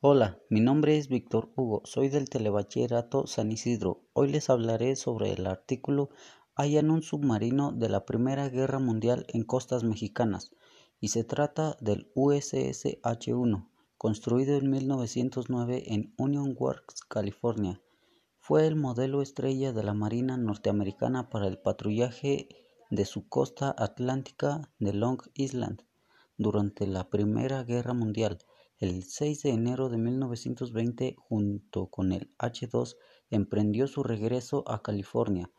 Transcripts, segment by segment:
Hola, mi nombre es Víctor Hugo, soy del Telebachillerato San Isidro. Hoy les hablaré sobre el artículo Hayan un submarino de la Primera Guerra Mundial en costas mexicanas y se trata del USS H-1, construido en 1909 en Union Works, California. Fue el modelo estrella de la Marina norteamericana para el patrullaje de su costa atlántica de Long Island durante la Primera Guerra Mundial el 6 de enero de 1920, junto con el H-2, emprendió su regreso a California,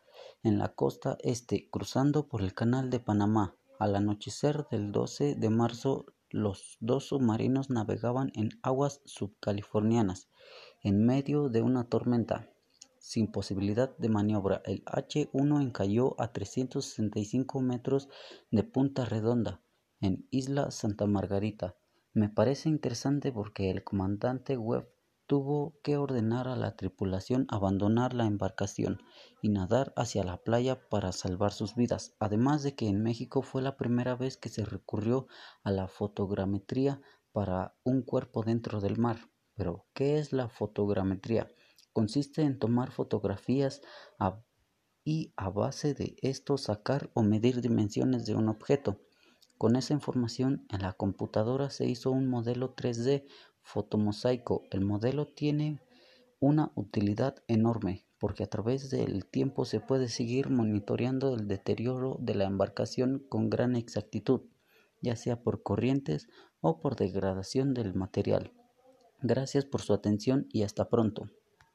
en la costa este, cruzando por el Canal de Panamá. Al anochecer del 12 de marzo, los dos submarinos navegaban en aguas subcalifornianas, en medio de una tormenta. Sin posibilidad de maniobra, el H-1 encalló a 365 metros de Punta Redonda, en Isla Santa Margarita. Me parece interesante porque el comandante Webb tuvo que ordenar a la tripulación abandonar la embarcación y nadar hacia la playa para salvar sus vidas, además de que en México fue la primera vez que se recurrió a la fotogrametría para un cuerpo dentro del mar. Pero, ¿qué es la fotogrametría? Consiste en tomar fotografías y a base de esto sacar o medir dimensiones de un objeto. Con esa información en la computadora se hizo un modelo 3D fotomosaico. El modelo tiene una utilidad enorme porque a través del tiempo se puede seguir monitoreando el deterioro de la embarcación con gran exactitud, ya sea por corrientes o por degradación del material. Gracias por su atención y hasta pronto.